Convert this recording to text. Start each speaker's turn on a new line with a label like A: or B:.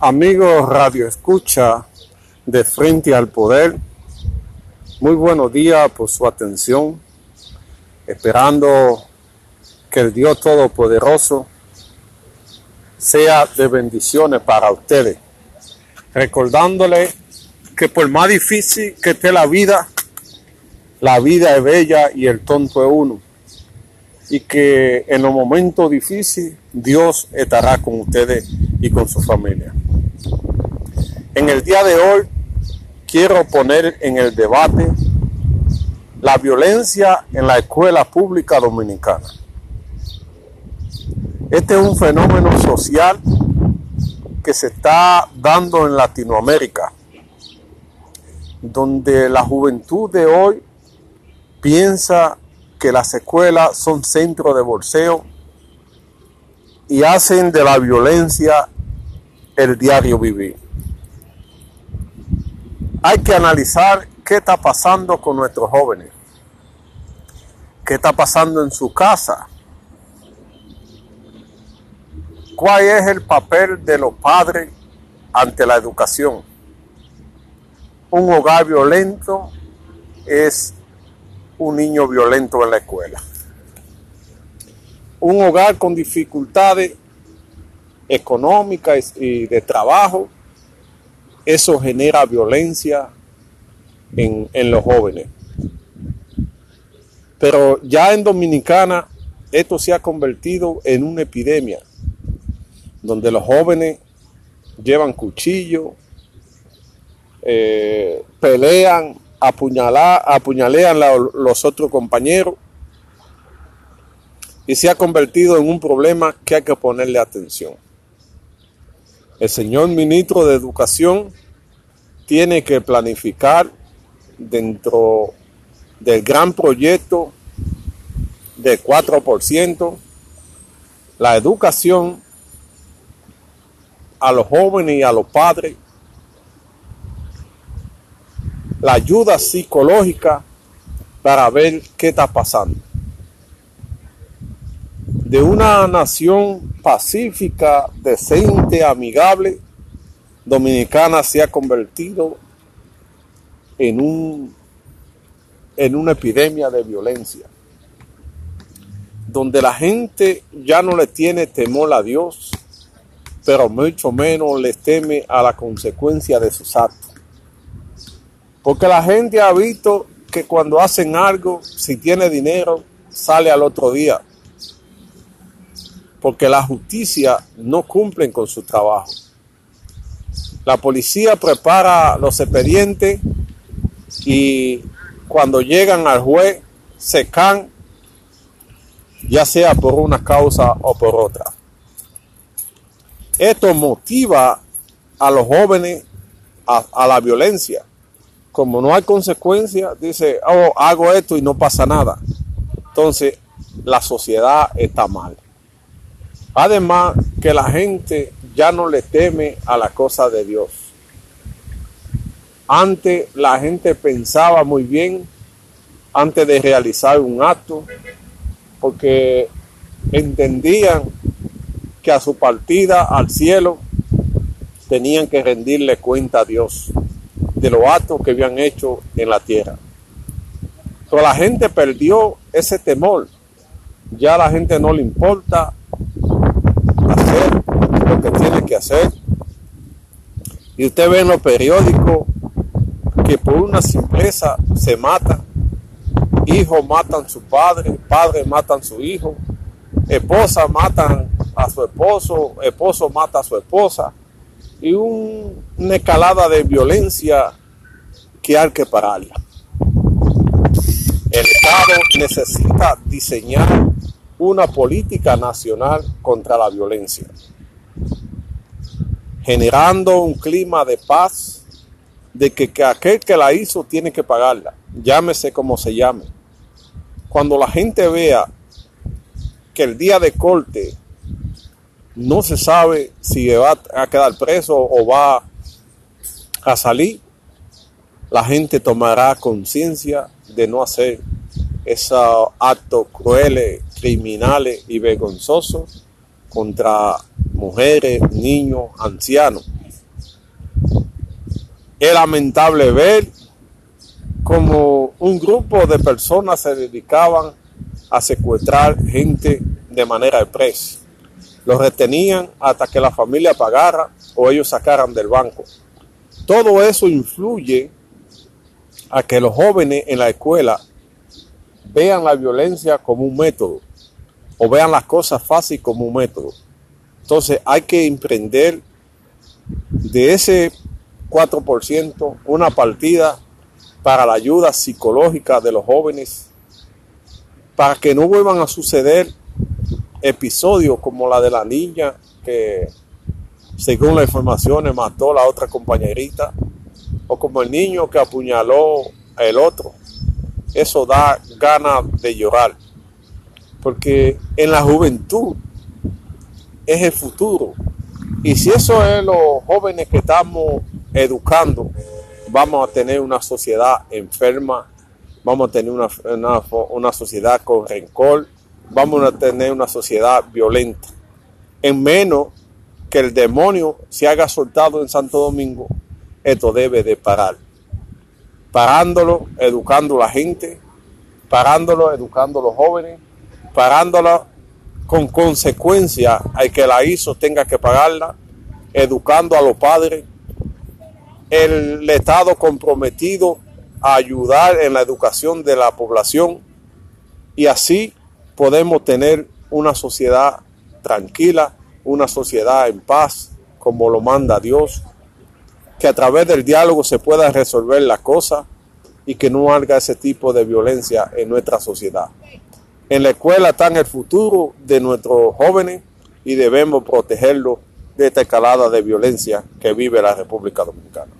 A: Amigos Radio Escucha de Frente al Poder, muy buenos días por su atención, esperando que el Dios Todopoderoso sea de bendiciones para ustedes, recordándole que por más difícil que esté la vida, la vida es bella y el tonto es uno. Y que en los momentos difíciles Dios estará con ustedes y con su familia. En el día de hoy quiero poner en el debate la violencia en la escuela pública dominicana. Este es un fenómeno social que se está dando en Latinoamérica, donde la juventud de hoy piensa que las escuelas son centros de bolseo y hacen de la violencia el diario vivir hay que analizar qué está pasando con nuestros jóvenes, qué está pasando en su casa, cuál es el papel de los padres ante la educación. Un hogar violento es un niño violento en la escuela. Un hogar con dificultades económicas y de trabajo eso genera violencia en, los jóvenes. Pero ya en Dominicana esto se ha convertido en una epidemia, donde los jóvenes llevan cuchillo, eh, pelean, apuñalean a los otros compañeros y se ha convertido en un problema que hay que ponerle atención. El señor ministro de Educación tiene que planificar dentro del gran proyecto de 4% la educación a los jóvenes y a los padres, la ayuda psicológica para ver qué está pasando de una nación pacífica, decente, amigable, Dominicana se ha convertido en, un, en una epidemia de violencia, donde la gente ya no le tiene temor a Dios, pero mucho menos le teme a la consecuencia de sus actos. Porque la gente ha visto que cuando hacen algo, si tiene dinero, sale al otro día porque la justicia no cumple con su trabajo. La policía prepara los expedientes y cuando llegan al juez se can, ya sea por una causa o por otra. Esto motiva a los jóvenes a, a la violencia. Como no hay consecuencia, dice, oh, hago esto y no pasa nada. Entonces, la sociedad está mal. Además que la gente ya no le teme a la cosa de Dios. Antes la gente pensaba muy bien antes de realizar un acto porque entendían que a su partida al cielo tenían que rendirle cuenta a Dios de los actos que habían hecho en la tierra. Pero la gente perdió ese temor. Ya la gente no le importa lo que tiene que hacer. Y usted ve en los periódicos que por una simpleza se matan. Hijos matan a su padre, padres matan a su hijo, esposa matan a su esposo, esposo mata a su esposa. Y una escalada de violencia que hay que pararla. El Estado necesita diseñar una política nacional contra la violencia, generando un clima de paz, de que, aquel que la hizo tiene que pagarla, llámese como se llame. Cuando la gente vea que el día de corte no se sabe si va a quedar preso o va a salir, la gente tomará conciencia de no hacer esos actos crueles, criminales y vergonzosos contra mujeres, niños, ancianos. Es lamentable ver como un grupo de personas se dedicaban a secuestrar gente de manera express. Los retenían hasta que la familia pagara o ellos sacaran del banco. Todo eso influye a que los jóvenes en la escuela vean la violencia como un método o vean las cosas fáciles como un método. Entonces hay que emprender de ese 4% una partida para la ayuda psicológica de los jóvenes, para que no vuelvan a suceder episodios como la de la niña que según las informaciones mató a la otra compañerita, o como el niño que apuñaló el otro. Eso da ganas de llorar, porque en la juventud es el futuro. Y si eso es los jóvenes que estamos educando, vamos a tener una sociedad enferma, vamos a tener una, una, sociedad con rencor, vamos a tener una sociedad violenta. En menos que el demonio se haga soltado en Santo Domingo, esto debe de parar. Parándolo, educando a la gente, parándolo, educando a los jóvenes, parándolo con consecuencia al que la hizo tenga que pagarla, educando a los padres, el Estado comprometido a ayudar en la educación de la población. Y así podemos tener una sociedad tranquila, una sociedad en paz, como lo manda Dios, que a través del diálogo se pueda resolver la cosa y que no haga ese tipo de violencia en nuestra sociedad. En la escuela está el futuro de nuestros jóvenes y debemos protegerlos de esta escalada de violencia que vive la República Dominicana.